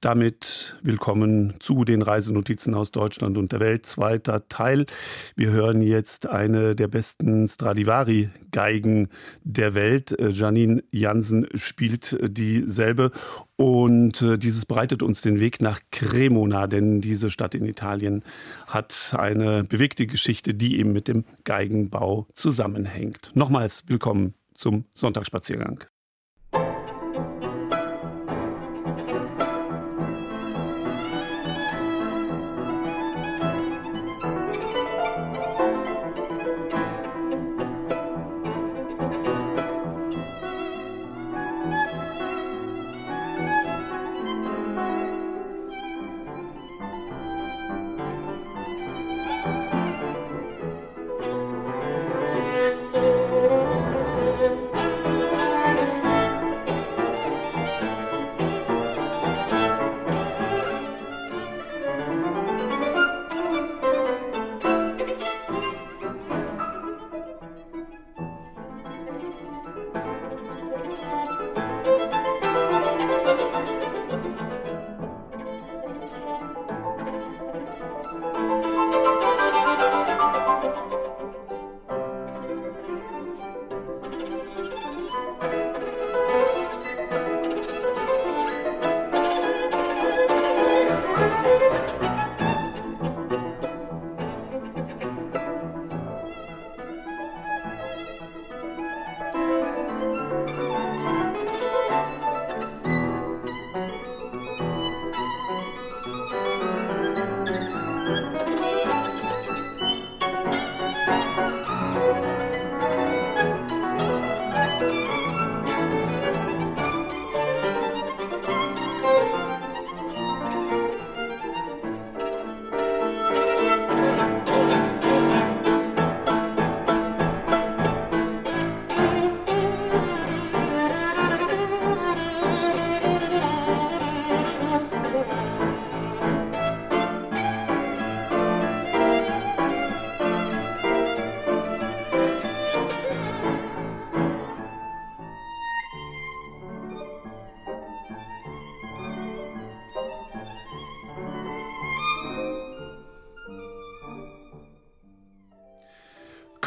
Damit willkommen zu den Reisenotizen aus Deutschland und der Welt. Zweiter Teil. Wir hören jetzt eine der besten Stradivari-Geigen der Welt. Janine Jansen spielt dieselbe. Und äh, dieses bereitet uns den Weg nach Cremona, denn diese Stadt in Italien hat eine bewegte Geschichte, die eben mit dem Geigenbau zusammenhängt. Nochmals willkommen zum Sonntagsspaziergang.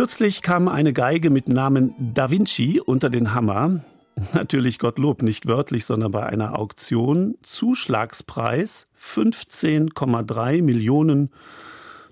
Kürzlich kam eine Geige mit Namen Da Vinci unter den Hammer. Natürlich Gottlob, nicht wörtlich, sondern bei einer Auktion. Zuschlagspreis 15,3 Millionen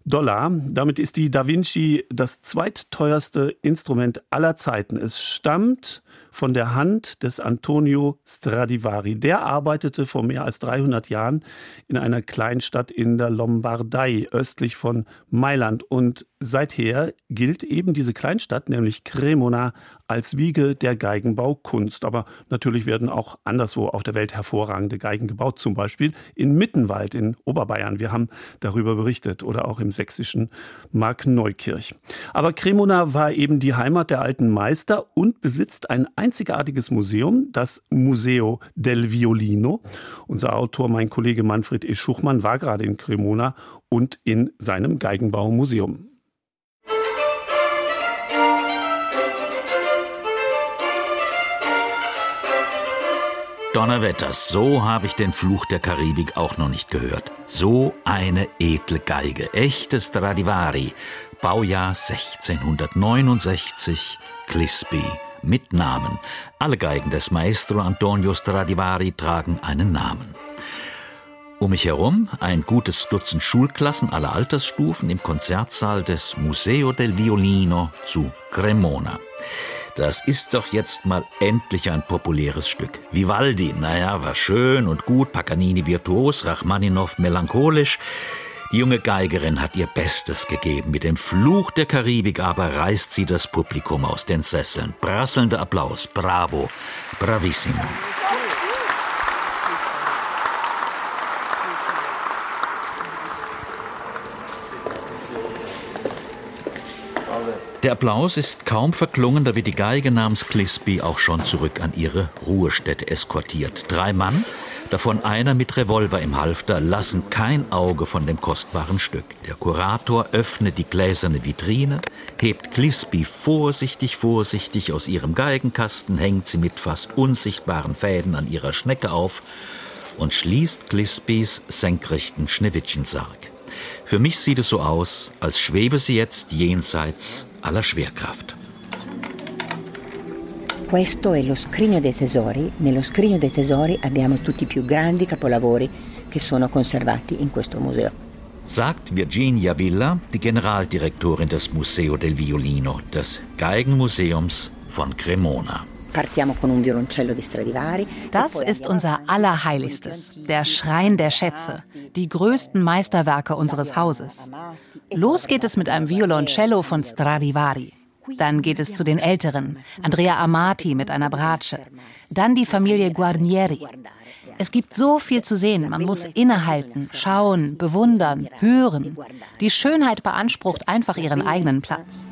Dollar. Damit ist die Da Vinci das zweitteuerste Instrument aller Zeiten. Es stammt von der Hand des Antonio Stradivari. Der arbeitete vor mehr als 300 Jahren in einer Kleinstadt in der Lombardei östlich von Mailand und seither gilt eben diese Kleinstadt, nämlich Cremona, als Wiege der Geigenbaukunst. Aber natürlich werden auch anderswo auf der Welt hervorragende Geigen gebaut, zum Beispiel in Mittenwald in Oberbayern. Wir haben darüber berichtet oder auch im sächsischen Markneukirch. Aber Cremona war eben die Heimat der alten Meister und besitzt ein einzigartiges Museum, das Museo del Violino. Unser Autor, mein Kollege Manfred E. Schuchmann, war gerade in Cremona und in seinem Geigenbaumuseum. Donnerwetters, so habe ich den Fluch der Karibik auch noch nicht gehört. So eine edle Geige, echte Stradivari, Baujahr 1669, Clisby mit Namen. Alle Geigen des Maestro Antonio Stradivari tragen einen Namen. Um mich herum ein gutes Dutzend Schulklassen aller Altersstufen im Konzertsaal des Museo del Violino zu Cremona. Das ist doch jetzt mal endlich ein populäres Stück. Vivaldi, naja, war schön und gut, Paganini virtuos, Rachmaninow melancholisch. Die junge Geigerin hat ihr Bestes gegeben. Mit dem Fluch der Karibik aber reißt sie das Publikum aus den Sesseln. Prasselnder Applaus. Bravo. Bravissimo. Der Applaus ist kaum verklungen, da wird die Geige namens Clisby auch schon zurück an ihre Ruhestätte eskortiert. Drei Mann, davon einer mit Revolver im Halfter, lassen kein Auge von dem kostbaren Stück. Der Kurator öffnet die gläserne Vitrine, hebt Clisby vorsichtig, vorsichtig aus ihrem Geigenkasten, hängt sie mit fast unsichtbaren Fäden an ihrer Schnecke auf und schließt Glispis senkrechten Schneewittchensarg. Für mich sieht es so aus, als schwebe sie jetzt jenseits aller Schwerkraft. Questo è lo scrigno dei tesori. Nello scrigno dei tesori abbiamo tutti i più grandi capolavori che sono conservati in questo museo. Sagt Virginia Villa, die Generaldirektorin des Museo del Violino, des Geigenmuseums von Cremona. Das ist unser Allerheiligstes, der Schrein der Schätze, die größten Meisterwerke unseres Hauses. Los geht es mit einem Violoncello von Stradivari. Dann geht es zu den Älteren, Andrea Amati mit einer Bratsche. Dann die Familie Guarnieri. Es gibt so viel zu sehen. Man muss innehalten, schauen, bewundern, hören. Die Schönheit beansprucht einfach ihren eigenen Platz.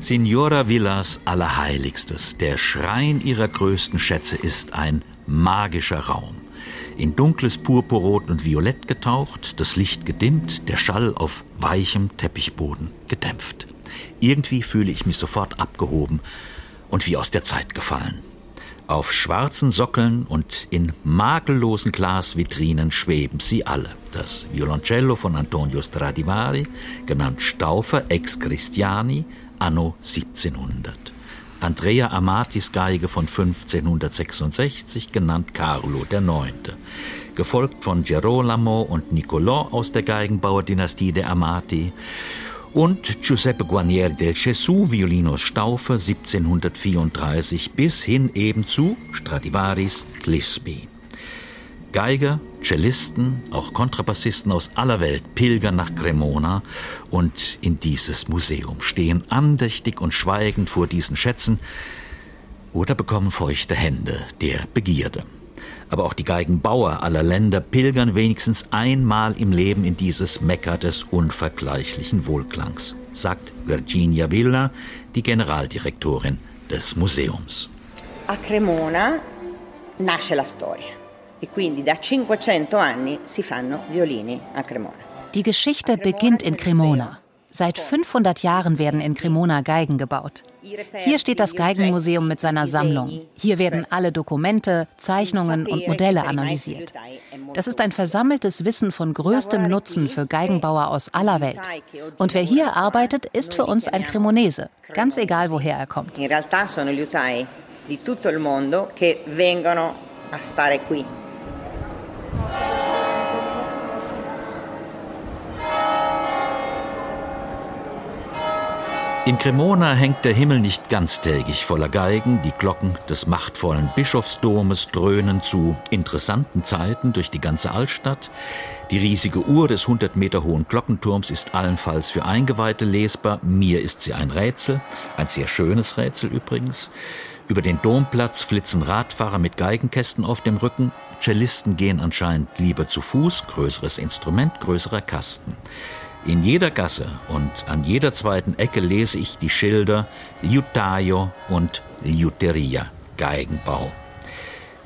Signora Villas Allerheiligstes, der Schrein ihrer größten Schätze, ist ein magischer Raum in dunkles Purpurrot und Violett getaucht, das Licht gedimmt, der Schall auf weichem Teppichboden gedämpft. Irgendwie fühle ich mich sofort abgehoben und wie aus der Zeit gefallen. Auf schwarzen Sockeln und in makellosen Glasvitrinen schweben sie alle. Das Violoncello von Antonio Stradivari, genannt Staufer ex Christiani, anno 1700. Andrea Amatis Geige von 1566, genannt Carlo IX., gefolgt von Gerolamo und Niccolò aus der Geigenbauerdynastie der Amati und Giuseppe Guarnieri del Gesù, Violinos Staufer 1734 bis hin eben zu Stradivaris Glisby. Geiger, Cellisten, auch Kontrabassisten aus aller Welt pilgern nach Cremona und in dieses Museum, stehen andächtig und schweigend vor diesen Schätzen oder bekommen feuchte Hände der Begierde. Aber auch die Geigenbauer aller Länder pilgern wenigstens einmal im Leben in dieses Mekka des unvergleichlichen Wohlklangs, sagt Virginia Villa, die Generaldirektorin des Museums. A Cremona nasce la storia e quindi da 500 anni si fanno violini a Cremona. Die Geschichte beginnt in Cremona. Seit 500 Jahren werden in Cremona Geigen gebaut. Hier steht das Geigenmuseum mit seiner Sammlung. Hier werden alle Dokumente, Zeichnungen und Modelle analysiert. Das ist ein versammeltes Wissen von größtem Nutzen für Geigenbauer aus aller Welt. Und wer hier arbeitet, ist für uns ein Cremonese, ganz egal woher er kommt. In realtà sono gli utai di tutto il mondo che vengono a stare qui. In Cremona hängt der Himmel nicht ganztägig voller Geigen, die Glocken des machtvollen Bischofsdomes dröhnen zu interessanten Zeiten durch die ganze Altstadt. Die riesige Uhr des 100 Meter hohen Glockenturms ist allenfalls für Eingeweihte lesbar. Mir ist sie ein Rätsel, ein sehr schönes Rätsel übrigens. Über den Domplatz flitzen Radfahrer mit Geigenkästen auf dem Rücken. Cellisten gehen anscheinend lieber zu Fuß, größeres Instrument, größerer Kasten. In jeder Gasse und an jeder zweiten Ecke lese ich die Schilder Liutaio und Liuteria, Geigenbau.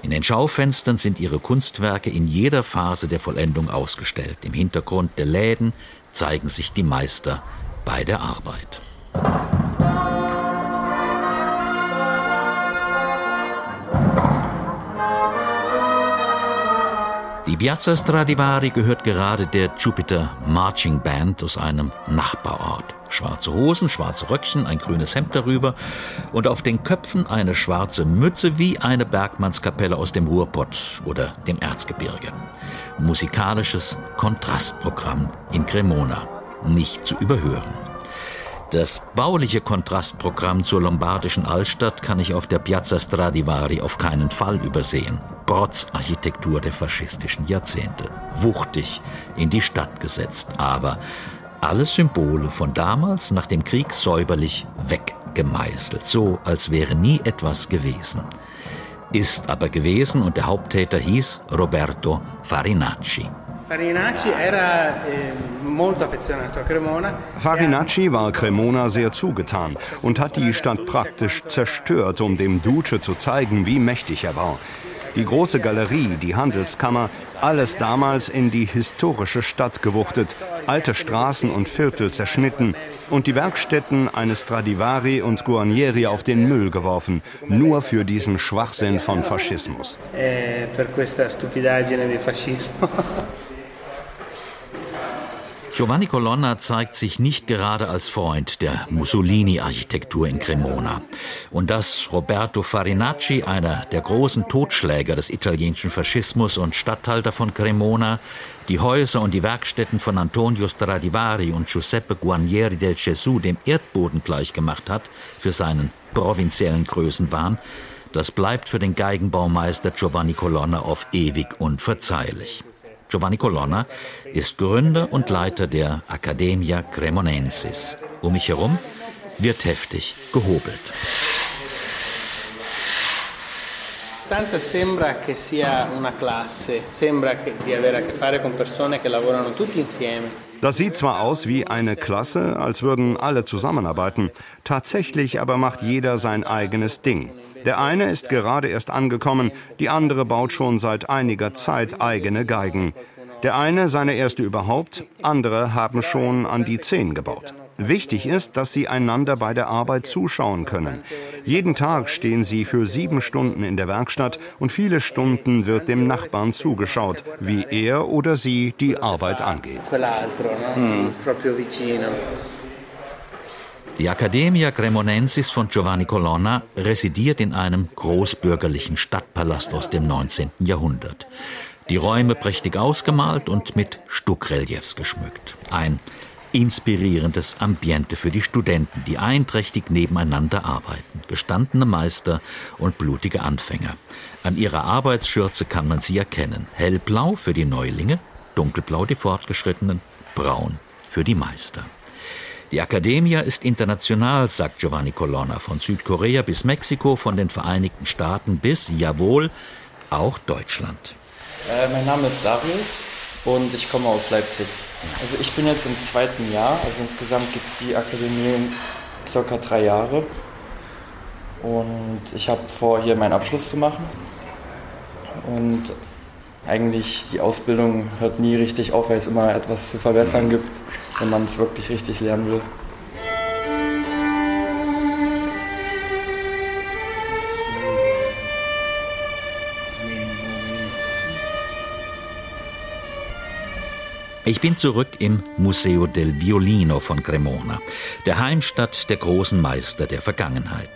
In den Schaufenstern sind ihre Kunstwerke in jeder Phase der Vollendung ausgestellt. Im Hintergrund der Läden zeigen sich die Meister bei der Arbeit. Die Piazza Stradivari gehört gerade der Jupiter Marching Band aus einem Nachbarort. Schwarze Hosen, schwarze Röckchen, ein grünes Hemd darüber und auf den Köpfen eine schwarze Mütze wie eine Bergmannskapelle aus dem Ruhrpott oder dem Erzgebirge. Musikalisches Kontrastprogramm in Cremona. Nicht zu überhören. Das bauliche Kontrastprogramm zur lombardischen Altstadt kann ich auf der Piazza Stradivari auf keinen Fall übersehen. Protzarchitektur der faschistischen Jahrzehnte. Wuchtig in die Stadt gesetzt, aber alle Symbole von damals nach dem Krieg säuberlich weggemeißelt, so als wäre nie etwas gewesen. Ist aber gewesen und der Haupttäter hieß Roberto Farinacci. Farinacci eh, Cremona. Farinacci war Cremona sehr zugetan und hat die Stadt praktisch zerstört, um dem Duce zu zeigen, wie mächtig er war. Die große Galerie, die Handelskammer, alles damals in die historische Stadt gewuchtet, alte Straßen und Viertel zerschnitten und die Werkstätten eines Stradivari und Guarnieri auf den Müll geworfen, nur für diesen Schwachsinn von Faschismus. Giovanni Colonna zeigt sich nicht gerade als Freund der Mussolini-Architektur in Cremona. Und dass Roberto Farinacci, einer der großen Totschläger des italienischen Faschismus und Statthalter von Cremona, die Häuser und die Werkstätten von Antonio Stradivari und Giuseppe Guarnieri del Gesù dem Erdboden gleichgemacht hat für seinen provinziellen Größenwahn, das bleibt für den Geigenbaumeister Giovanni Colonna auf ewig unverzeihlich. Giovanni Colonna ist Gründer und Leiter der Accademia Cremonensis. Um mich herum wird heftig gehobelt. Stanza sembra che sia una classe, sembra di avere a che fare con persone che lavorano tutti insieme. Das sieht zwar aus wie eine Klasse, als würden alle zusammenarbeiten, tatsächlich aber macht jeder sein eigenes Ding. Der eine ist gerade erst angekommen, die andere baut schon seit einiger Zeit eigene Geigen. Der eine seine erste überhaupt, andere haben schon an die zehn gebaut. Wichtig ist, dass sie einander bei der Arbeit zuschauen können. Jeden Tag stehen sie für sieben Stunden in der Werkstatt und viele Stunden wird dem Nachbarn zugeschaut, wie er oder sie die Arbeit angeht. Hm. Die Accademia Cremonensis von Giovanni Colonna residiert in einem großbürgerlichen Stadtpalast aus dem 19. Jahrhundert. Die Räume prächtig ausgemalt und mit Stuckreliefs geschmückt. Ein inspirierendes Ambiente für die Studenten, die einträchtig nebeneinander arbeiten. Gestandene Meister und blutige Anfänger. An ihrer Arbeitsschürze kann man sie erkennen. Hellblau für die Neulinge, dunkelblau die Fortgeschrittenen, braun für die Meister. Die Academia ist international, sagt Giovanni Colonna, von Südkorea bis Mexiko, von den Vereinigten Staaten bis, jawohl, auch Deutschland. Äh, mein Name ist Darius und ich komme aus Leipzig. Also ich bin jetzt im zweiten Jahr, also insgesamt gibt die Akademie circa drei Jahre. Und ich habe vor, hier meinen Abschluss zu machen. Und eigentlich die Ausbildung hört nie richtig auf, weil es immer etwas zu verbessern gibt, wenn man es wirklich richtig lernen will. Ich bin zurück im Museo del Violino von Cremona, der Heimstatt der großen Meister der Vergangenheit.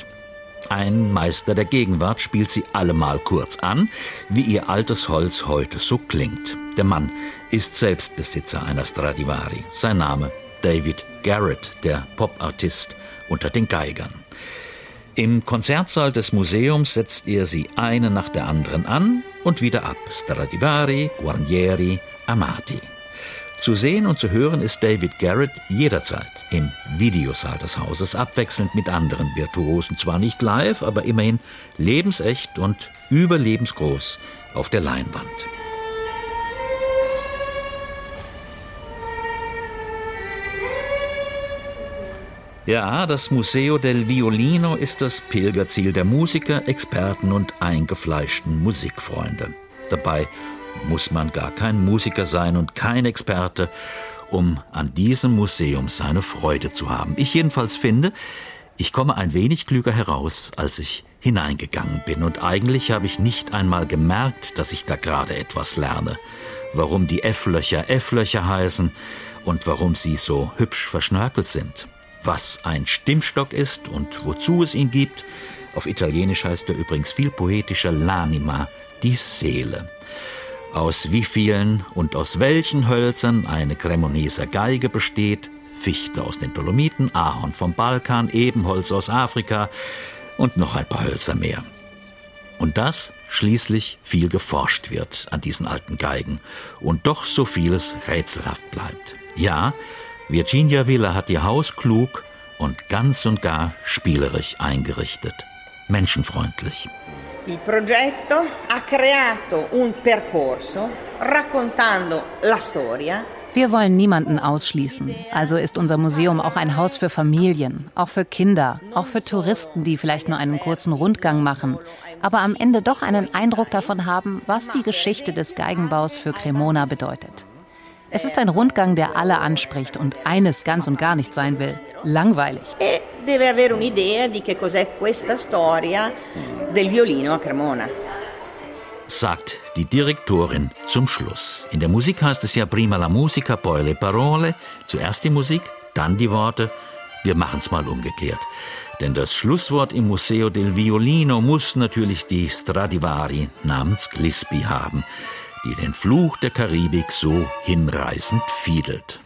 Ein Meister der Gegenwart spielt sie allemal kurz an, wie ihr altes Holz heute so klingt. Der Mann ist Selbstbesitzer einer Stradivari. Sein Name David Garrett, der Popartist unter den Geigern. Im Konzertsaal des Museums setzt er sie eine nach der anderen an und wieder ab. Stradivari, Guarnieri, Amati. Zu sehen und zu hören ist David Garrett jederzeit im Videosaal des Hauses, abwechselnd mit anderen Virtuosen, zwar nicht live, aber immerhin lebensecht und überlebensgroß auf der Leinwand. Ja, das Museo del Violino ist das Pilgerziel der Musiker, Experten und eingefleischten Musikfreunde. Dabei muss man gar kein Musiker sein und kein Experte, um an diesem Museum seine Freude zu haben. Ich jedenfalls finde, ich komme ein wenig klüger heraus, als ich hineingegangen bin. Und eigentlich habe ich nicht einmal gemerkt, dass ich da gerade etwas lerne. Warum die F-Löcher F-Löcher heißen und warum sie so hübsch verschnörkelt sind. Was ein Stimmstock ist und wozu es ihn gibt. Auf Italienisch heißt er übrigens viel poetischer L'anima, die Seele aus wie vielen und aus welchen Hölzern eine Cremoneser Geige besteht, Fichte aus den Dolomiten, Ahorn vom Balkan, Ebenholz aus Afrika und noch ein paar Hölzer mehr. Und dass schließlich viel geforscht wird an diesen alten Geigen und doch so vieles rätselhaft bleibt. Ja, Virginia Villa hat ihr Haus klug und ganz und gar spielerisch eingerichtet. Menschenfreundlich. Il progetto ha creato un percorso raccontando la storia wir wollen niemanden ausschließen. Also ist unser Museum auch ein Haus für Familien, auch für Kinder, auch für Touristen, die vielleicht nur einen kurzen Rundgang machen. aber am Ende doch einen Eindruck davon haben, was die Geschichte des Geigenbaus für Cremona bedeutet. Es ist ein Rundgang, der alle anspricht und eines ganz und gar nicht sein will: langweilig. E deve avere un'idea di che cos'è questa storia del violino a Cremona. Sagt die Direktorin zum Schluss. In der Musik heißt es ja prima la musica, poi le parole. Zuerst die Musik, dann die Worte. Wir machen's mal umgekehrt. Denn das Schlusswort im Museo del Violino muss natürlich die Stradivari namens Glisby haben die den Fluch der Karibik so hinreißend fiedelt.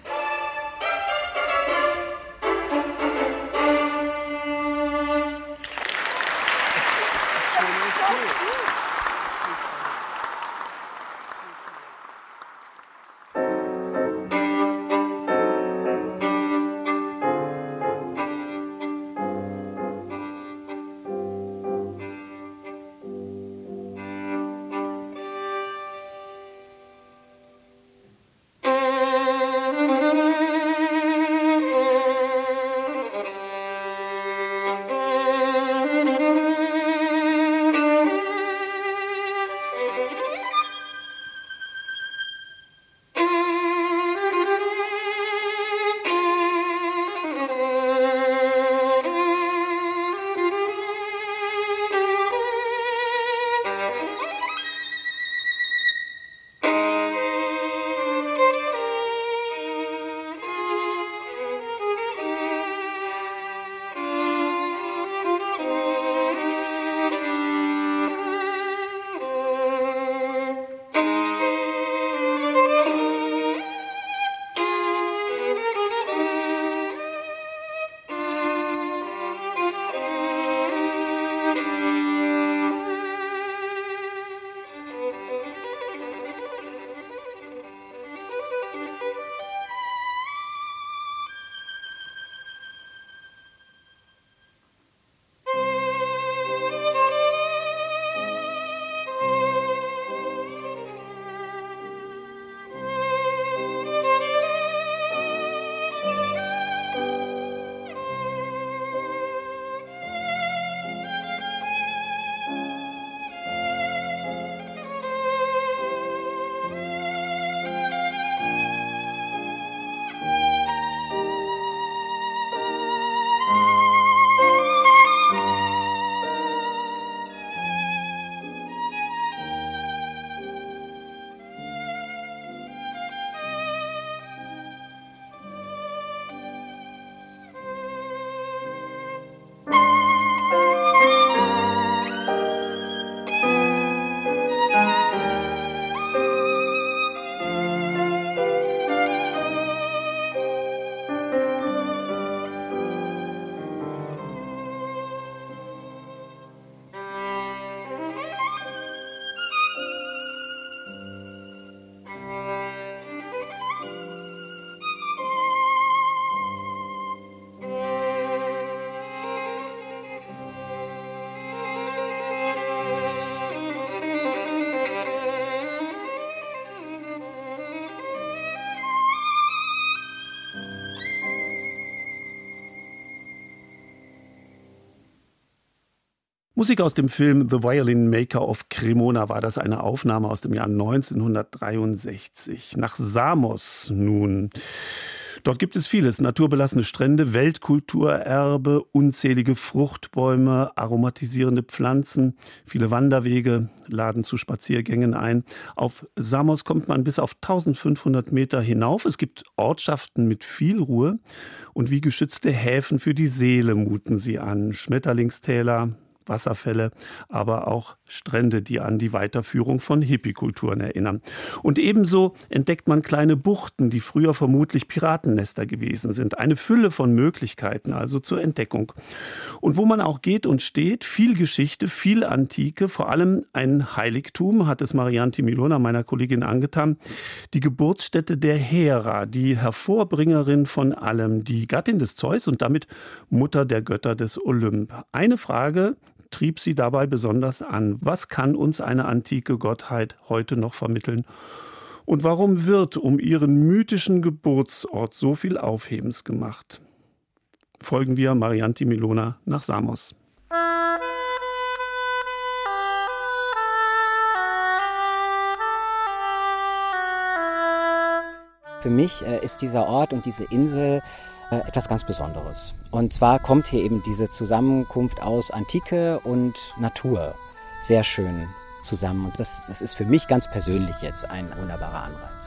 Musik aus dem Film The Violin Maker of Cremona war das eine Aufnahme aus dem Jahr 1963. Nach Samos nun. Dort gibt es vieles. Naturbelassene Strände, Weltkulturerbe, unzählige Fruchtbäume, aromatisierende Pflanzen, viele Wanderwege laden zu Spaziergängen ein. Auf Samos kommt man bis auf 1500 Meter hinauf. Es gibt Ortschaften mit viel Ruhe und wie geschützte Häfen für die Seele muten sie an. Schmetterlingstäler, Wasserfälle, aber auch Strände, die an die Weiterführung von Hippiekulturen erinnern. Und ebenso entdeckt man kleine Buchten, die früher vermutlich Piratennester gewesen sind. Eine Fülle von Möglichkeiten also zur Entdeckung. Und wo man auch geht und steht, viel Geschichte, viel Antike, vor allem ein Heiligtum, hat es Marianti Milona, meiner Kollegin, angetan. Die Geburtsstätte der Hera, die Hervorbringerin von allem, die Gattin des Zeus und damit Mutter der Götter des Olymp. Eine Frage, trieb sie dabei besonders an. Was kann uns eine antike Gottheit heute noch vermitteln? Und warum wird um ihren mythischen Geburtsort so viel Aufhebens gemacht? Folgen wir Marianti Milona nach Samos. Für mich äh, ist dieser Ort und diese Insel etwas ganz Besonderes. Und zwar kommt hier eben diese Zusammenkunft aus Antike und Natur sehr schön zusammen. Und das, das ist für mich ganz persönlich jetzt ein wunderbarer Anreiz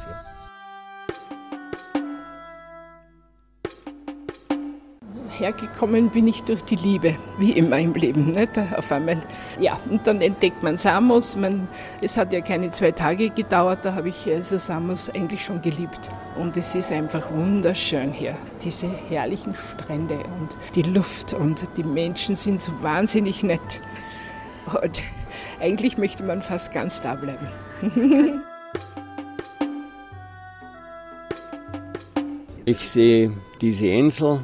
hergekommen bin ich durch die Liebe, wie immer im Leben. Nicht? Auf einmal, ja, und dann entdeckt man Samos. Man, es hat ja keine zwei Tage gedauert, da habe ich also Samos eigentlich schon geliebt. Und es ist einfach wunderschön hier, diese herrlichen Strände und die Luft und die Menschen sind so wahnsinnig nett. Und eigentlich möchte man fast ganz da bleiben. Ich sehe diese Insel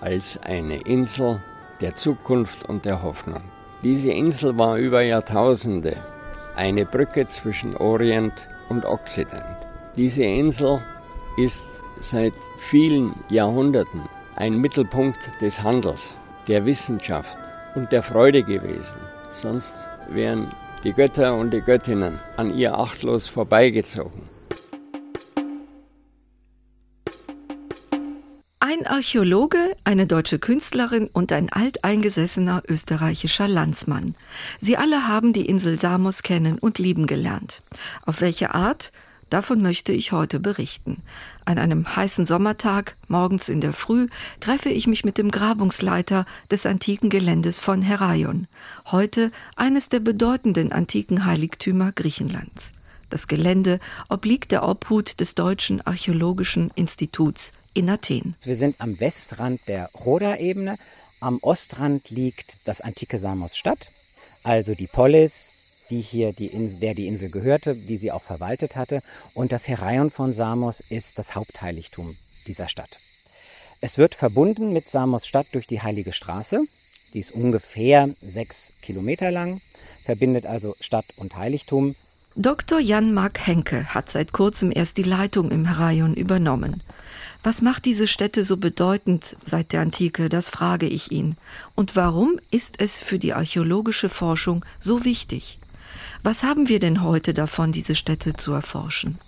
als eine Insel der Zukunft und der Hoffnung. Diese Insel war über Jahrtausende eine Brücke zwischen Orient und Okzident. Diese Insel ist seit vielen Jahrhunderten ein Mittelpunkt des Handels, der Wissenschaft und der Freude gewesen. Sonst wären die Götter und die Göttinnen an ihr achtlos vorbeigezogen. Ein Archäologe, eine deutsche Künstlerin und ein alteingesessener österreichischer Landsmann. Sie alle haben die Insel Samos kennen und lieben gelernt. Auf welche Art? Davon möchte ich heute berichten. An einem heißen Sommertag, morgens in der Früh, treffe ich mich mit dem Grabungsleiter des antiken Geländes von Heraion, heute eines der bedeutenden antiken Heiligtümer Griechenlands. Das Gelände obliegt der Obhut des Deutschen Archäologischen Instituts in Athen. Wir sind am Westrand der Rhoda-Ebene. Am Ostrand liegt das antike Samos-Stadt, also die Polis, die hier die Insel, der die Insel gehörte, die sie auch verwaltet hatte. Und das Heraion von Samos ist das Hauptheiligtum dieser Stadt. Es wird verbunden mit Samos Stadt durch die Heilige Straße. Die ist ungefähr sechs Kilometer lang, verbindet also Stadt und Heiligtum. Dr. Jan-Mark Henke hat seit kurzem erst die Leitung im Heraion übernommen. Was macht diese Stätte so bedeutend seit der Antike, das frage ich ihn. Und warum ist es für die archäologische Forschung so wichtig? Was haben wir denn heute davon, diese Stätte zu erforschen?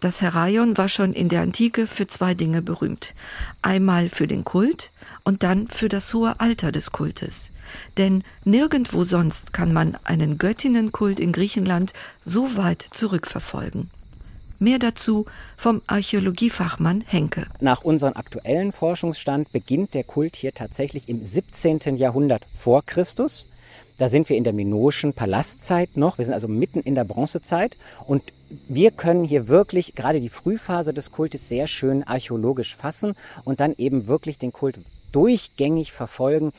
Das Heraion war schon in der Antike für zwei Dinge berühmt. Einmal für den Kult und dann für das hohe Alter des Kultes. Denn nirgendwo sonst kann man einen Göttinnenkult in Griechenland so weit zurückverfolgen. Mehr dazu vom Archäologiefachmann Henke. Nach unserem aktuellen Forschungsstand beginnt der Kult hier tatsächlich im 17. Jahrhundert vor Christus. Da sind wir in der minoischen Palastzeit noch. Wir sind also mitten in der Bronzezeit. Und wir können hier wirklich gerade die Frühphase des Kultes sehr schön archäologisch fassen und dann eben wirklich den Kult durchgängig verfolgen.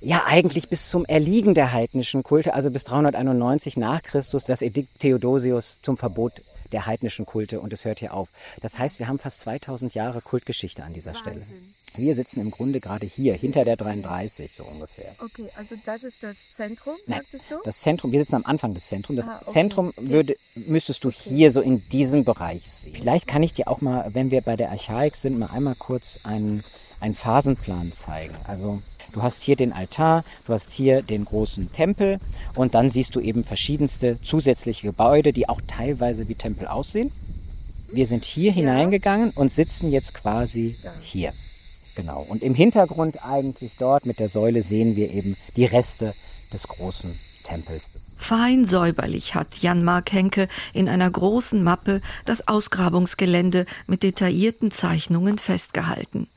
Ja, eigentlich bis zum Erliegen der heidnischen Kulte, also bis 391 nach Christus, das Edikt Theodosius zum Verbot der heidnischen Kulte und es hört hier auf. Das heißt, wir haben fast 2000 Jahre Kultgeschichte an dieser Wahnsinn. Stelle. Wir sitzen im Grunde gerade hier, hinter der 33 so ungefähr. Okay, also das ist das Zentrum, Nein, du? Das Zentrum, wir sitzen am Anfang des Zentrums. Das ah, okay. Zentrum würde, müsstest du okay. hier so in diesem Bereich sehen. Vielleicht kann ich dir auch mal, wenn wir bei der Archaik sind, mal einmal kurz einen, einen Phasenplan zeigen. Also Du hast hier den Altar, du hast hier den großen Tempel und dann siehst du eben verschiedenste zusätzliche Gebäude, die auch teilweise wie Tempel aussehen. Wir sind hier ja. hineingegangen und sitzen jetzt quasi ja. hier. Genau. Und im Hintergrund eigentlich dort mit der Säule sehen wir eben die Reste des großen Tempels. Fein säuberlich hat Jan-Mark Henke in einer großen Mappe das Ausgrabungsgelände mit detaillierten Zeichnungen festgehalten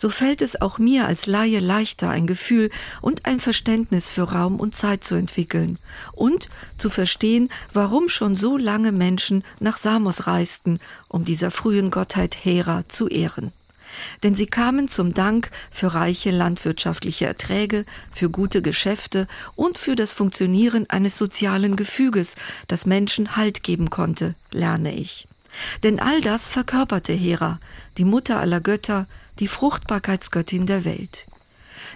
so fällt es auch mir als Laie leichter, ein Gefühl und ein Verständnis für Raum und Zeit zu entwickeln und zu verstehen, warum schon so lange Menschen nach Samos reisten, um dieser frühen Gottheit Hera zu ehren. Denn sie kamen zum Dank für reiche landwirtschaftliche Erträge, für gute Geschäfte und für das Funktionieren eines sozialen Gefüges, das Menschen Halt geben konnte, lerne ich. Denn all das verkörperte Hera, die Mutter aller Götter, die Fruchtbarkeitsgöttin der Welt.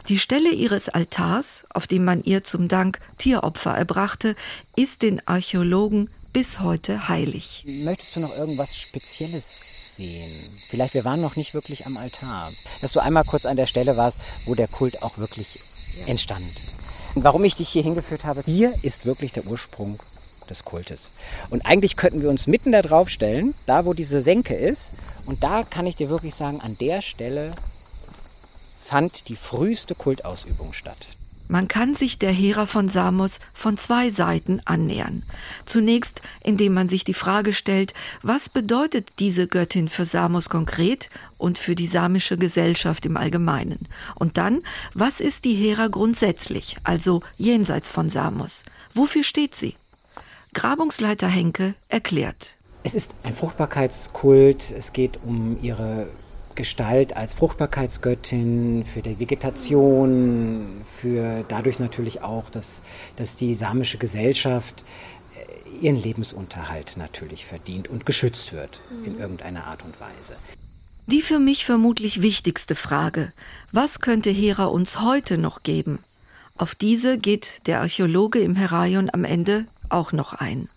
Die Stelle ihres Altars, auf dem man ihr zum Dank Tieropfer erbrachte, ist den Archäologen bis heute heilig. Möchtest du noch irgendwas Spezielles sehen? Vielleicht, wir waren noch nicht wirklich am Altar. Dass du einmal kurz an der Stelle warst, wo der Kult auch wirklich ja. entstand. Und warum ich dich hier hingeführt habe, hier ist wirklich der Ursprung des Kultes. Und eigentlich könnten wir uns mitten da drauf stellen, da wo diese Senke ist. Und da kann ich dir wirklich sagen, an der Stelle fand die früheste Kultausübung statt. Man kann sich der Hera von Samos von zwei Seiten annähern. Zunächst, indem man sich die Frage stellt, was bedeutet diese Göttin für Samos konkret und für die samische Gesellschaft im Allgemeinen? Und dann, was ist die Hera grundsätzlich, also jenseits von Samos? Wofür steht sie? Grabungsleiter Henke erklärt. Es ist ein Fruchtbarkeitskult, es geht um ihre Gestalt als Fruchtbarkeitsgöttin für die Vegetation, für dadurch natürlich auch, dass, dass die samische Gesellschaft äh, ihren Lebensunterhalt natürlich verdient und geschützt wird in mhm. irgendeiner Art und Weise. Die für mich vermutlich wichtigste Frage, was könnte Hera uns heute noch geben? Auf diese geht der Archäologe im Heraion am Ende auch noch ein.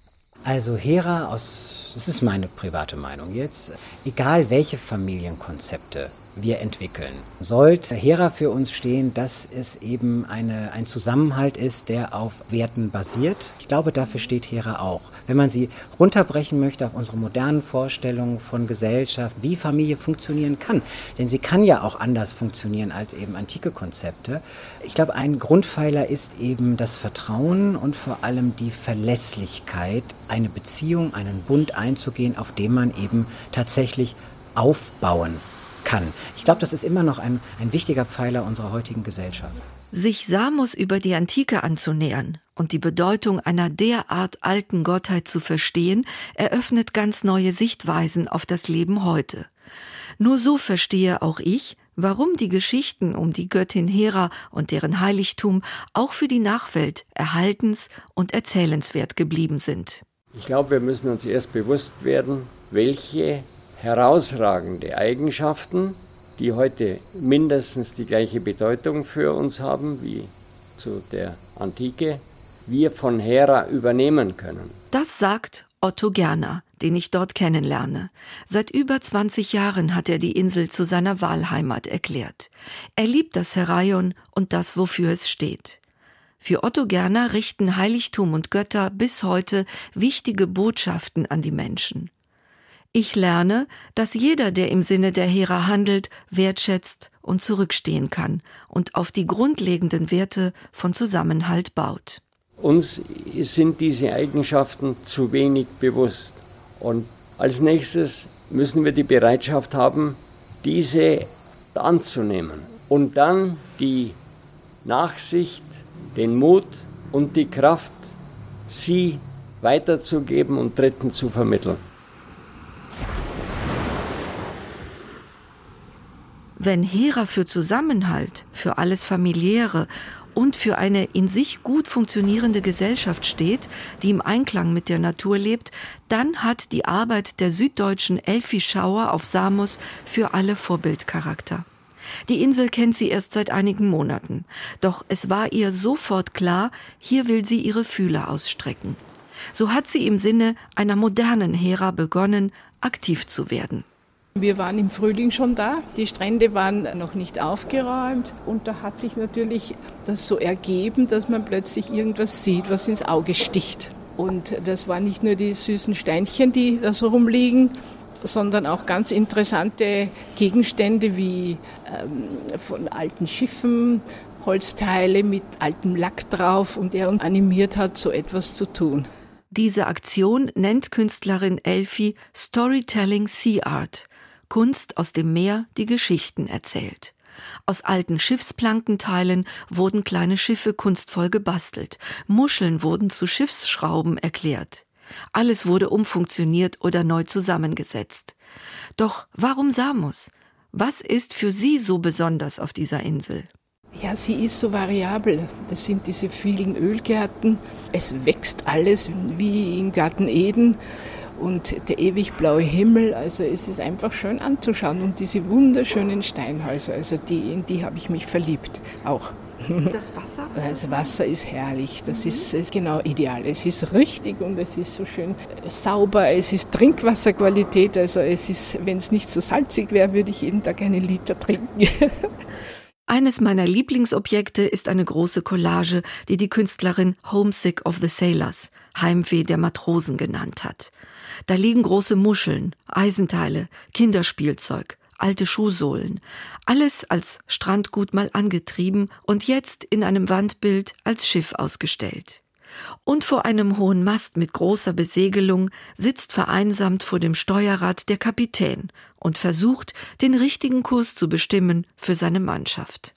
Also Hera aus, das ist meine private Meinung jetzt, egal welche Familienkonzepte wir entwickeln. Sollte Hera für uns stehen, dass es eben eine, ein Zusammenhalt ist, der auf Werten basiert. Ich glaube, dafür steht Hera auch. Wenn man sie runterbrechen möchte auf unsere modernen Vorstellungen von Gesellschaft, wie Familie funktionieren kann, denn sie kann ja auch anders funktionieren als eben antike Konzepte. Ich glaube, ein Grundpfeiler ist eben das Vertrauen und vor allem die Verlässlichkeit, eine Beziehung, einen Bund einzugehen, auf dem man eben tatsächlich aufbauen kann. Ich glaube, das ist immer noch ein, ein wichtiger Pfeiler unserer heutigen Gesellschaft. Sich Samos über die Antike anzunähern und die Bedeutung einer derart alten Gottheit zu verstehen, eröffnet ganz neue Sichtweisen auf das Leben heute. Nur so verstehe auch ich, warum die Geschichten um die Göttin Hera und deren Heiligtum auch für die Nachwelt erhaltens und erzählenswert geblieben sind. Ich glaube, wir müssen uns erst bewusst werden, welche herausragende Eigenschaften, die heute mindestens die gleiche Bedeutung für uns haben wie zu der Antike, wir von Hera übernehmen können. Das sagt Otto Gerner, den ich dort kennenlerne. Seit über 20 Jahren hat er die Insel zu seiner Wahlheimat erklärt. Er liebt das Heraion und das, wofür es steht. Für Otto Gerner richten Heiligtum und Götter bis heute wichtige Botschaften an die Menschen. Ich lerne, dass jeder, der im Sinne der Hera handelt, wertschätzt und zurückstehen kann und auf die grundlegenden Werte von Zusammenhalt baut. Uns sind diese Eigenschaften zu wenig bewusst. Und als nächstes müssen wir die Bereitschaft haben, diese anzunehmen und dann die Nachsicht, den Mut und die Kraft, sie weiterzugeben und Dritten zu vermitteln. Wenn Hera für Zusammenhalt, für alles Familiäre und für eine in sich gut funktionierende Gesellschaft steht, die im Einklang mit der Natur lebt, dann hat die Arbeit der süddeutschen Elfi Schauer auf Samos für alle Vorbildcharakter. Die Insel kennt sie erst seit einigen Monaten. Doch es war ihr sofort klar, hier will sie ihre Fühler ausstrecken. So hat sie im Sinne einer modernen Hera begonnen, aktiv zu werden. Wir waren im Frühling schon da. Die Strände waren noch nicht aufgeräumt. Und da hat sich natürlich das so ergeben, dass man plötzlich irgendwas sieht, was ins Auge sticht. Und das waren nicht nur die süßen Steinchen, die da so rumliegen, sondern auch ganz interessante Gegenstände wie ähm, von alten Schiffen, Holzteile mit altem Lack drauf und er uns animiert hat, so etwas zu tun. Diese Aktion nennt Künstlerin Elfi Storytelling Sea Art. Kunst aus dem Meer, die Geschichten erzählt. Aus alten Schiffsplankenteilen wurden kleine Schiffe kunstvoll gebastelt. Muscheln wurden zu Schiffsschrauben erklärt. Alles wurde umfunktioniert oder neu zusammengesetzt. Doch warum Samos? Was ist für Sie so besonders auf dieser Insel? Ja, sie ist so variabel. Das sind diese vielen Ölgärten. Es wächst alles wie im Garten Eden und der ewig blaue Himmel. Also es ist einfach schön anzuschauen und diese wunderschönen Steinhäuser, also die, in die habe ich mich verliebt auch. Das Wasser? Das Wasser ist herrlich, das mhm. ist, ist, genau ideal. Es ist richtig und es ist so schön sauber, es ist Trinkwasserqualität, also es ist, wenn es nicht so salzig wäre, würde ich jeden Tag einen Liter trinken. Eines meiner Lieblingsobjekte ist eine große Collage, die die Künstlerin Homesick of the Sailors, Heimweh der Matrosen genannt hat. Da liegen große Muscheln, Eisenteile, Kinderspielzeug, alte Schuhsohlen, alles als Strandgut mal angetrieben und jetzt in einem Wandbild als Schiff ausgestellt. Und vor einem hohen Mast mit großer Besegelung sitzt vereinsamt vor dem Steuerrad der Kapitän und versucht, den richtigen Kurs zu bestimmen für seine Mannschaft.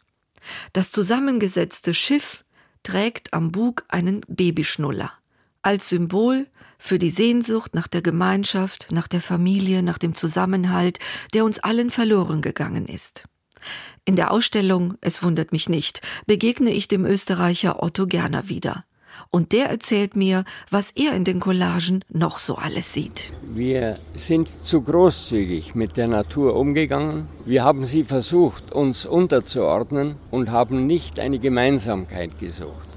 Das zusammengesetzte Schiff trägt am Bug einen Babyschnuller als Symbol für die Sehnsucht nach der Gemeinschaft, nach der Familie, nach dem Zusammenhalt, der uns allen verloren gegangen ist. In der Ausstellung, es wundert mich nicht, begegne ich dem Österreicher Otto Gerner wieder und der erzählt mir, was er in den Collagen noch so alles sieht. Wir sind zu großzügig mit der Natur umgegangen. Wir haben sie versucht, uns unterzuordnen und haben nicht eine Gemeinsamkeit gesucht.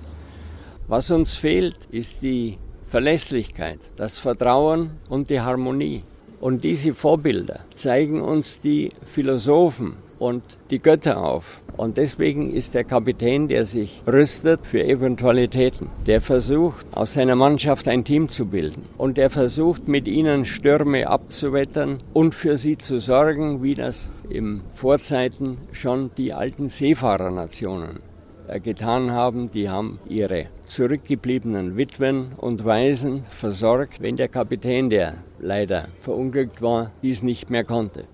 Was uns fehlt, ist die Verlässlichkeit, das Vertrauen und die Harmonie. Und diese Vorbilder zeigen uns die Philosophen und die Götter auf. Und deswegen ist der Kapitän, der sich rüstet für Eventualitäten, der versucht, aus seiner Mannschaft ein Team zu bilden. Und der versucht, mit ihnen Stürme abzuwettern und für sie zu sorgen, wie das im Vorzeiten schon die alten Seefahrernationen äh, getan haben. Die haben ihre zurückgebliebenen Witwen und Waisen versorgt, wenn der Kapitän, der leider verunglückt war, dies nicht mehr konnte.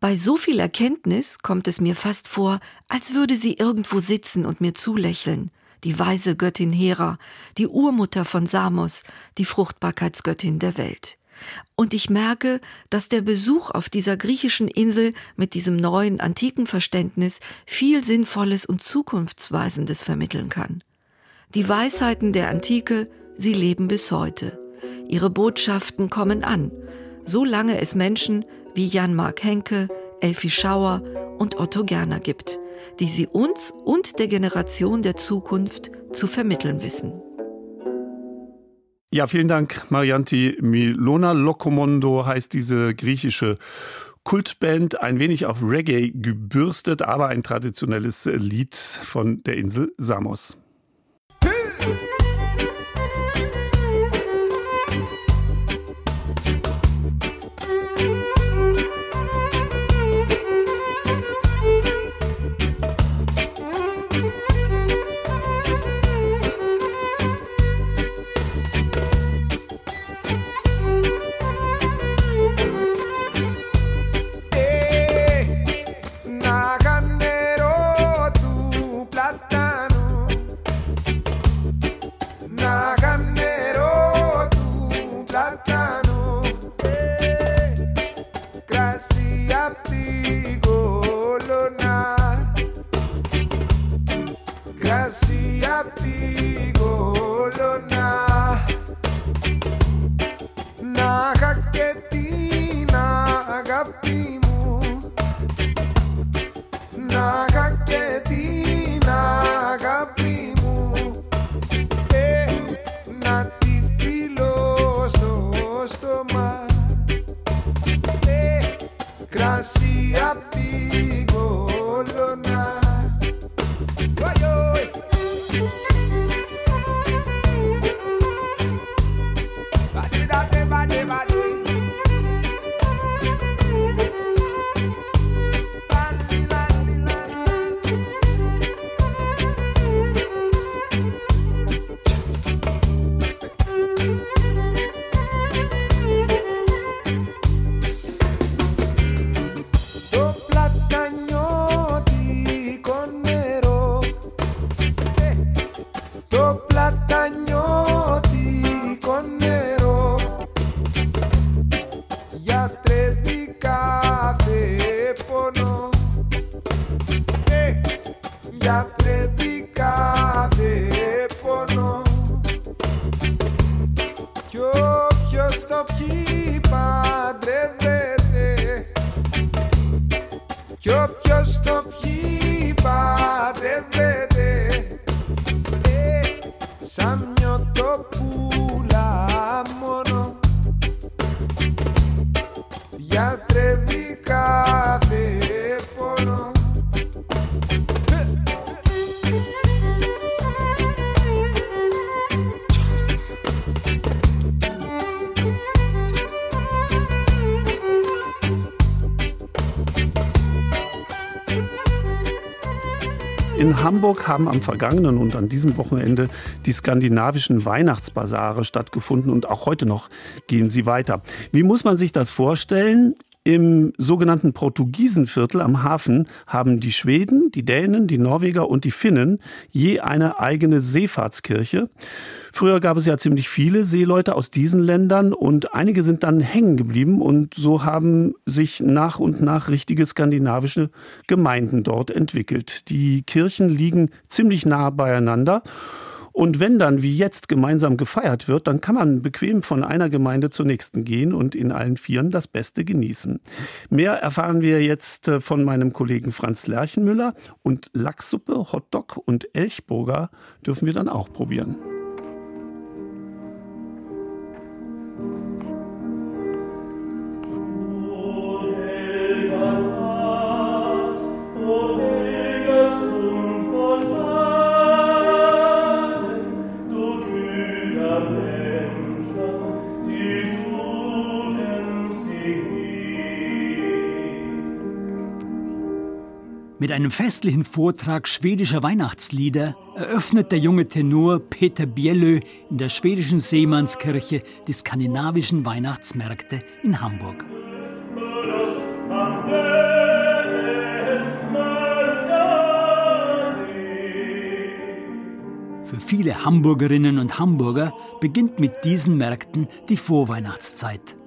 Bei so viel Erkenntnis kommt es mir fast vor, als würde sie irgendwo sitzen und mir zulächeln. Die weise Göttin Hera, die Urmutter von Samos, die Fruchtbarkeitsgöttin der Welt. Und ich merke, dass der Besuch auf dieser griechischen Insel mit diesem neuen antiken Verständnis viel Sinnvolles und Zukunftsweisendes vermitteln kann. Die Weisheiten der Antike, sie leben bis heute. Ihre Botschaften kommen an, solange es Menschen wie Jan-Mark Henke, Elfi Schauer und Otto Gerner gibt, die sie uns und der Generation der Zukunft zu vermitteln wissen. Ja, vielen Dank, Marianti Milona Lokomondo heißt diese griechische Kultband, ein wenig auf Reggae gebürstet, aber ein traditionelles Lied von der Insel Samos. Haben am vergangenen und an diesem Wochenende die skandinavischen Weihnachtsbasare stattgefunden und auch heute noch gehen sie weiter. Wie muss man sich das vorstellen? Im sogenannten Portugiesenviertel am Hafen haben die Schweden, die Dänen, die Norweger und die Finnen je eine eigene Seefahrtskirche. Früher gab es ja ziemlich viele Seeleute aus diesen Ländern und einige sind dann hängen geblieben und so haben sich nach und nach richtige skandinavische Gemeinden dort entwickelt. Die Kirchen liegen ziemlich nah beieinander und wenn dann wie jetzt gemeinsam gefeiert wird, dann kann man bequem von einer Gemeinde zur nächsten gehen und in allen Vieren das Beste genießen. Mehr erfahren wir jetzt äh, von meinem Kollegen Franz Lerchenmüller und Lachssuppe, Hotdog und Elchburger dürfen wir dann auch probieren. Einem festlichen Vortrag schwedischer Weihnachtslieder eröffnet der junge Tenor Peter Bielö in der schwedischen Seemannskirche die skandinavischen Weihnachtsmärkte in Hamburg. Für viele Hamburgerinnen und Hamburger beginnt mit diesen Märkten die Vorweihnachtszeit.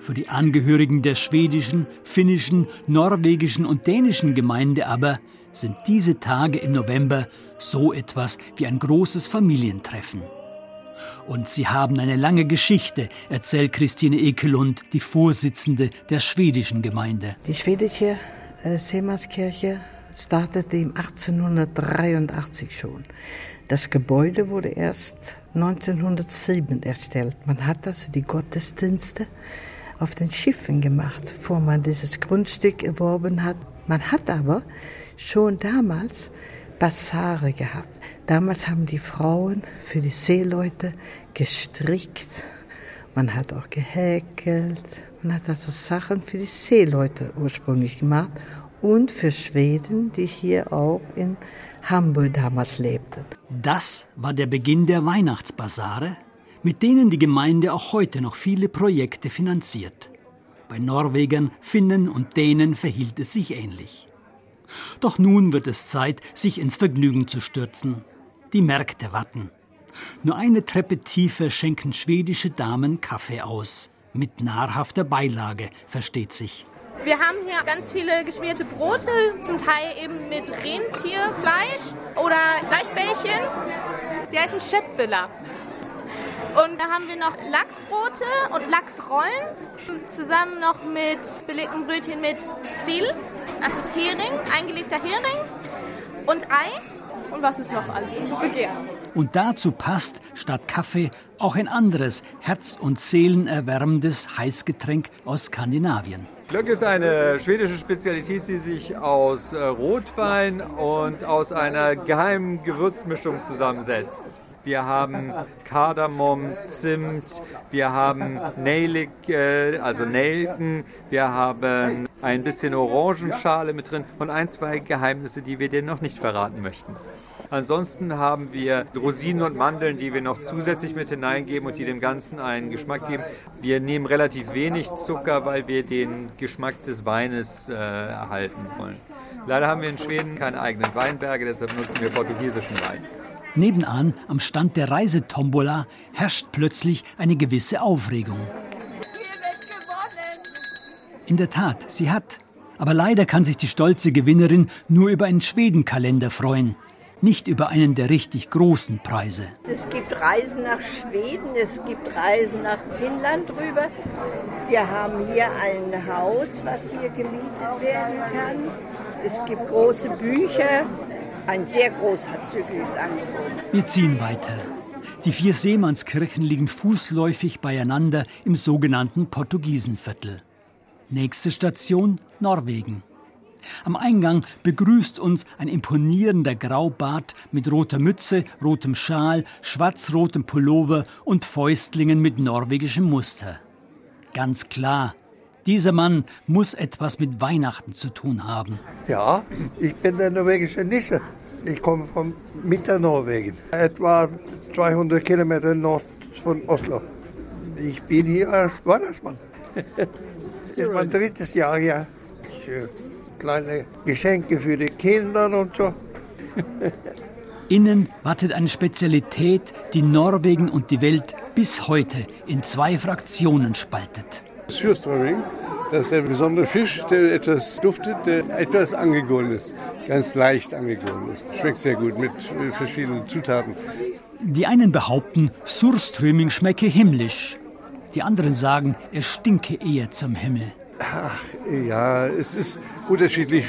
Für die Angehörigen der schwedischen, finnischen, norwegischen und dänischen Gemeinde aber sind diese Tage im November so etwas wie ein großes Familientreffen. Und sie haben eine lange Geschichte, erzählt Christine Ekelund, die Vorsitzende der schwedischen Gemeinde. Die schwedische äh, Seemannskirche startete im 1883 schon. Das Gebäude wurde erst 1907 erstellt. Man hat also die Gottesdienste auf den Schiffen gemacht, bevor man dieses Grundstück erworben hat. Man hat aber schon damals Basare gehabt. Damals haben die Frauen für die Seeleute gestrickt. Man hat auch gehäkelt. Man hat also Sachen für die Seeleute ursprünglich gemacht und für Schweden, die hier auch in Hamburg damals lebten. Das war der Beginn der Weihnachtsbasare, mit denen die Gemeinde auch heute noch viele Projekte finanziert. Bei Norwegern, Finnen und Dänen verhielt es sich ähnlich. Doch nun wird es Zeit, sich ins Vergnügen zu stürzen. Die Märkte warten. Nur eine Treppe tiefer schenken schwedische Damen Kaffee aus. Mit nahrhafter Beilage, versteht sich. Wir haben hier ganz viele geschmierte Brote, zum Teil eben mit Rentierfleisch oder Fleischbällchen. Der ist ein Schöttbüller. Und da haben wir noch Lachsbrote und Lachsrollen. Zusammen noch mit belegten Brötchen mit Sil, das ist Hering, eingelegter Hering und Ei. Und was ist noch alles? Und dazu passt statt Kaffee auch ein anderes herz- und seelenerwärmendes Heißgetränk aus Skandinavien. Glögg ist eine schwedische Spezialität, die sich aus äh, Rotwein und aus einer geheimen Gewürzmischung zusammensetzt. Wir haben Kardamom, Zimt, wir haben Neilig, äh, also Nelken, wir haben ein bisschen Orangenschale mit drin und ein, zwei Geheimnisse, die wir dir noch nicht verraten möchten. Ansonsten haben wir Rosinen und Mandeln, die wir noch zusätzlich mit hineingeben und die dem Ganzen einen Geschmack geben. Wir nehmen relativ wenig Zucker, weil wir den Geschmack des Weines äh, erhalten wollen. Leider haben wir in Schweden keine eigenen Weinberge, deshalb nutzen wir portugiesischen Wein. Nebenan, am Stand der Reisetombola, herrscht plötzlich eine gewisse Aufregung. In der Tat, sie hat. Aber leider kann sich die stolze Gewinnerin nur über einen Schwedenkalender freuen, nicht über einen der richtig großen Preise. Es gibt Reisen nach Schweden, es gibt Reisen nach Finnland drüber. Wir haben hier ein Haus, was hier gemietet werden kann. Es gibt große Bücher, ein sehr großzügiges Angebot. Wir ziehen weiter. Die vier Seemannskirchen liegen fußläufig beieinander im sogenannten Portugiesenviertel. Nächste Station Norwegen. Am Eingang begrüßt uns ein imponierender Graubart mit roter Mütze, rotem Schal, schwarz-rotem Pullover und Fäustlingen mit norwegischem Muster. Ganz klar, dieser Mann muss etwas mit Weihnachten zu tun haben. Ja, ich bin der norwegische Nisse. Ich komme von Mitternorwegen, etwa 200 Kilometer nord von Oslo. Ich bin hier als Weihnachtsmann. Das ist mein drittes Jahr hier. Kleine Geschenke für die Kinder und so. Innen wartet eine Spezialität, die Norwegen und die Welt bis heute in zwei Fraktionen spaltet. Surströmming, das ist ein besonderer Fisch, der etwas duftet, der etwas angegoren ist. Ganz leicht angegoren ist. Schmeckt sehr gut mit verschiedenen Zutaten. Die einen behaupten, Surströmming schmecke himmlisch. Die anderen sagen, er stinke eher zum Himmel. Ach, ja, es ist unterschiedlich,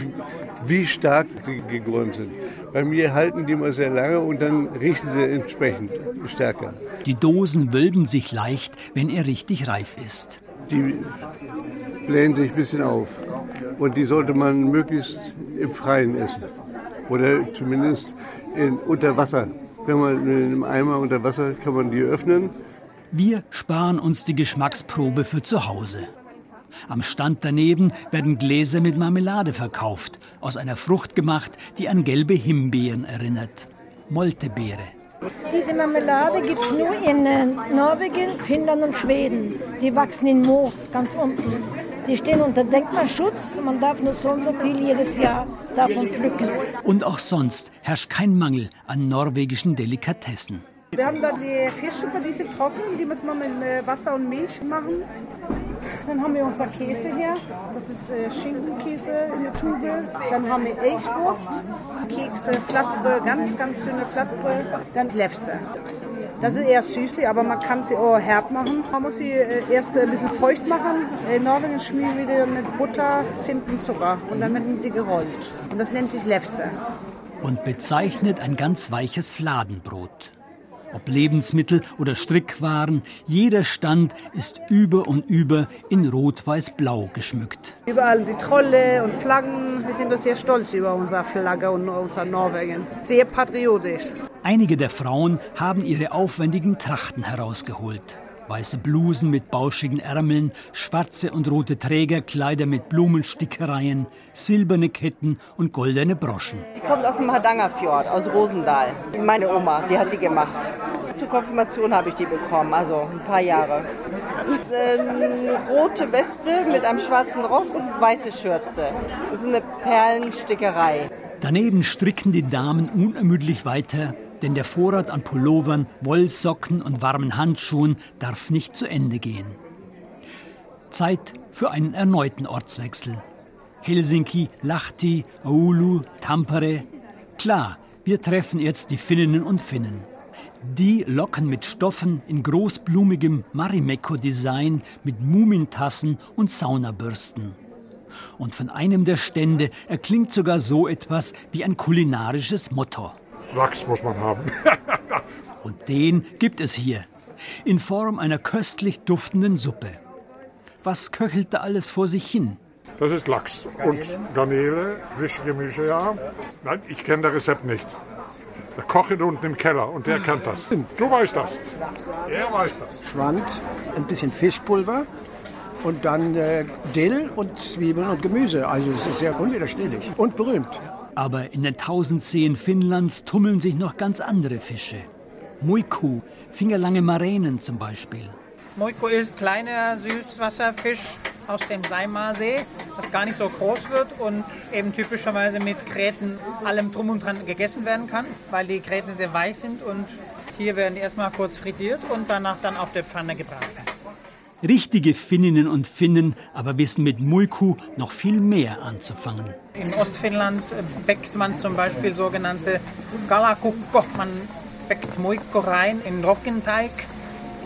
wie stark die gegoren sind. Bei mir halten die mal sehr lange und dann riechen sie entsprechend stärker. Die Dosen wölben sich leicht, wenn er richtig reif ist. Die blähen sich ein bisschen auf. Und die sollte man möglichst im Freien essen. Oder zumindest in, unter Wasser. Wenn man einem Eimer unter Wasser kann man die öffnen. Wir sparen uns die Geschmacksprobe für zu Hause. Am Stand daneben werden Gläser mit Marmelade verkauft, aus einer Frucht gemacht, die an gelbe Himbeeren erinnert. Moltebeere. Diese Marmelade gibt es nur in äh, Norwegen, Finnland und Schweden. Die wachsen in Moos, ganz unten. Die stehen unter Denkmalschutz. Man darf nur so und so viel jedes Jahr davon pflücken. Und auch sonst herrscht kein Mangel an norwegischen Delikatessen. Wir haben da die Fischsuppe, die sind trocken, die müssen wir mit äh, Wasser und Milch machen. Dann haben wir unser Käse hier, das ist äh, Schinkenkäse in der Tube. Dann haben wir Elchwurst, Kekse, Flattbröt, ganz, ganz dünne Flattbröt. Dann Lefse. Das ist eher süßlich, aber man kann sie auch herb machen. Man muss sie äh, erst ein bisschen feucht machen. In Norwegen schmieren wir die mit Butter, Zimt und Zucker. Und dann werden sie gerollt. Und das nennt sich Lefse. Und bezeichnet ein ganz weiches Fladenbrot. Ob Lebensmittel oder Strickwaren, jeder Stand ist über und über in rot-weiß-blau geschmückt. Überall die Trolle und Flaggen. Wir sind sehr stolz über unsere Flagge und unser Norwegen. Sehr patriotisch. Einige der Frauen haben ihre aufwendigen Trachten herausgeholt. Weiße Blusen mit bauschigen Ärmeln, schwarze und rote Trägerkleider mit Blumenstickereien, silberne Ketten und goldene Broschen. Die kommt aus dem Hardangerfjord, aus Rosendahl. Meine Oma, die hat die gemacht. Zur Konfirmation habe ich die bekommen, also ein paar Jahre. Eine rote Weste mit einem schwarzen Rock und weiße Schürze. Das ist eine Perlenstickerei. Daneben stricken die Damen unermüdlich weiter, denn der Vorrat an Pullovern, Wollsocken und warmen Handschuhen darf nicht zu Ende gehen. Zeit für einen erneuten Ortswechsel. Helsinki, Lahti, Oulu, Tampere. Klar, wir treffen jetzt die Finninnen und Finnen. Die locken mit Stoffen in großblumigem Marimekko-Design mit Mumintassen und Saunabürsten. Und von einem der Stände erklingt sogar so etwas wie ein kulinarisches Motto. Wachs muss man haben. Und den gibt es hier. In Form einer köstlich duftenden Suppe. Was köchelt da alles vor sich hin? Das ist Lachs und Garnele, frische Gemüse, ja. Nein, ich kenne das Rezept nicht. Der Koch ist unten im Keller und der kennt das. Du weißt das. Er weiß das. Schwand, ein bisschen Fischpulver und dann äh, Dill und Zwiebeln und Gemüse. Also es ist sehr unwiderstehlich und berühmt. Aber in den tausend Seen Finnlands tummeln sich noch ganz andere Fische. Muiku, fingerlange Maränen zum Beispiel. Muiku ist kleiner Süßwasserfisch aus dem Saimarsee, das gar nicht so groß wird und eben typischerweise mit Gräten allem drum und dran gegessen werden kann, weil die Gräten sehr weich sind und hier werden die erstmal kurz frittiert und danach dann auf der Pfanne gebraten. Richtige Finninnen und Finnen aber wissen mit Muiku noch viel mehr anzufangen. In Ostfinnland bäckt man zum Beispiel sogenannte Galakukko. Man bäckt Muikko rein in Roggenteig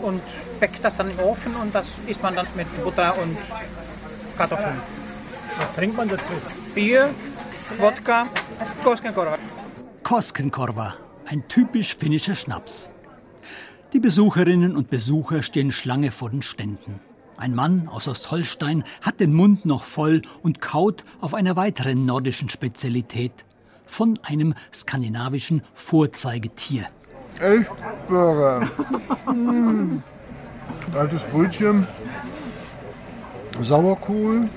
und bäckt das dann im Ofen und das isst man dann mit Butter und Kartoffeln. Was trinkt man dazu? Bier, Wodka, Koskenkorva. Koskenkorva, ein typisch finnischer Schnaps. Die Besucherinnen und Besucher stehen Schlange vor den Ständen. Ein Mann aus Ostholstein hat den Mund noch voll und kaut auf einer weiteren nordischen Spezialität von einem skandinavischen Vorzeigetier. Elchburger. mm. Altes Brötchen, Sauerkohl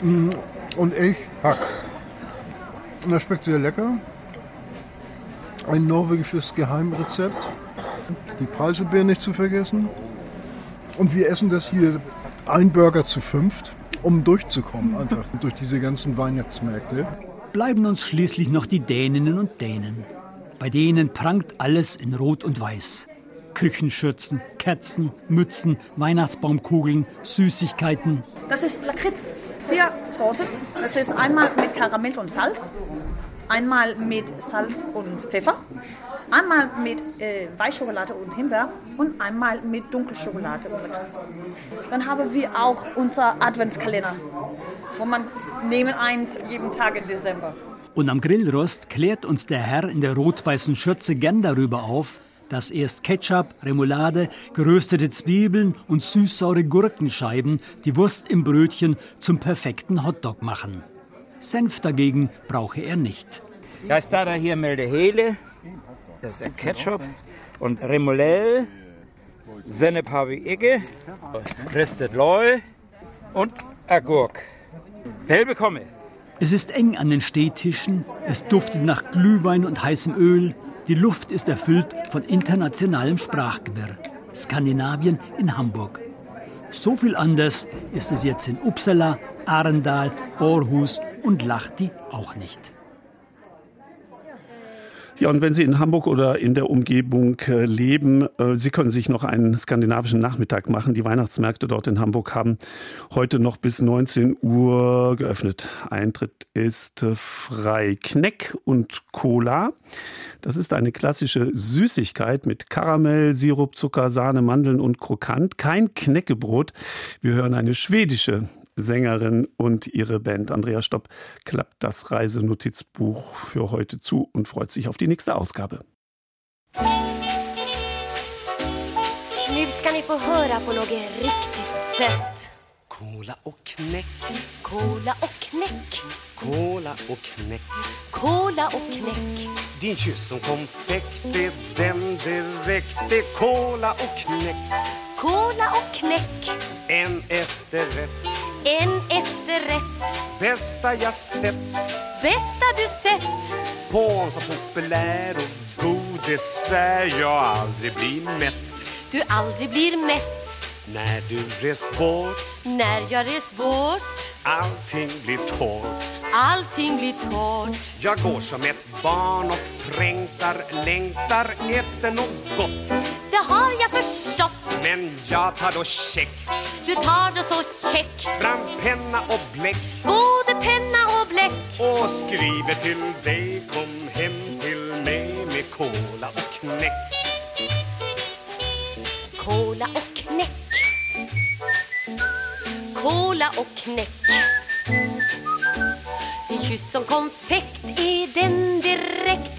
mm. und Elchhack. Und das schmeckt sehr lecker. ein norwegisches Geheimrezept. Die Preiselbeeren nicht zu vergessen. Und wir essen das hier ein Burger zu fünft, um durchzukommen, einfach durch diese ganzen Weihnachtsmärkte. Bleiben uns schließlich noch die Däninnen und Dänen. Bei denen prangt alles in Rot und Weiß. Küchenschürzen, Kerzen, Mützen, Weihnachtsbaumkugeln, Süßigkeiten. Das ist Lakritz. Vier Sorten. Das ist einmal mit Karamell und Salz, einmal mit Salz und Pfeffer, einmal mit äh, Weichschokolade und Himbeer und einmal mit Dunkelschokolade und Lakritz. Dann haben wir auch unser Adventskalender, wo man nehmen eins jeden Tag im Dezember. Und am Grillrost klärt uns der Herr in der rot-weißen Schürze gern darüber auf, dass erst Ketchup, Remoulade, geröstete Zwiebeln und süßsaure Gurkenscheiben die Wurst im Brötchen zum perfekten Hotdog machen. Senf dagegen brauche er nicht. Jag startar hier med det hele. Das ist Ketchup und Remoulade. Sennep har vi ikke. Ristet Lög und Agurk. Willbekomme. Es ist eng an den Stehtischen, es duftet nach Glühwein und heißem Öl, die Luft ist erfüllt von internationalem Sprachgewirr. Skandinavien in Hamburg. So viel anders ist es jetzt in Uppsala, Arendal, Aarhus und Lahti auch nicht. Ja, und wenn Sie in Hamburg oder in der Umgebung äh, leben, äh, Sie können sich noch einen skandinavischen Nachmittag machen. Die Weihnachtsmärkte dort in Hamburg haben heute noch bis 19 Uhr geöffnet. Eintritt ist äh, frei. Kneck und Cola. Das ist eine klassische Süßigkeit mit Karamell, Sirup, Zucker, Sahne, Mandeln und Krokant. Kein Knäckebrot. Wir hören eine schwedische Sängerin und ihre Band. Andrea Stopp klappt das Reisenotizbuch für heute zu und freut sich auf die nächste Ausgabe. Nu ska ni få höra på något riktigt sött. Cola och knäck, Cola och knäck, cola och knäck. cola och knäck. Din kyss som konfekt, det den direkt. Det är cola och knäck. Cola och knäck, En efterrätt, en efterrätt. bästa jag sett. Bästa du sett. På en så populär och god dessert jag aldrig blir mätt. Du aldrig blir mätt. När du rest bort, När jag rest bort, allting blir torrt. allting blir torrt. Jag går som ett barn och trängtar, längtar efter något. Det har jag förstått. Men jag tar då check, Du tar det så check. fram penna och bläck. Både penna och bläck. Och skriver till dig, kom hem till mig med cola och knäck. Cola och knäck. Cola och knäck. Din kyss som konfekt är den direkt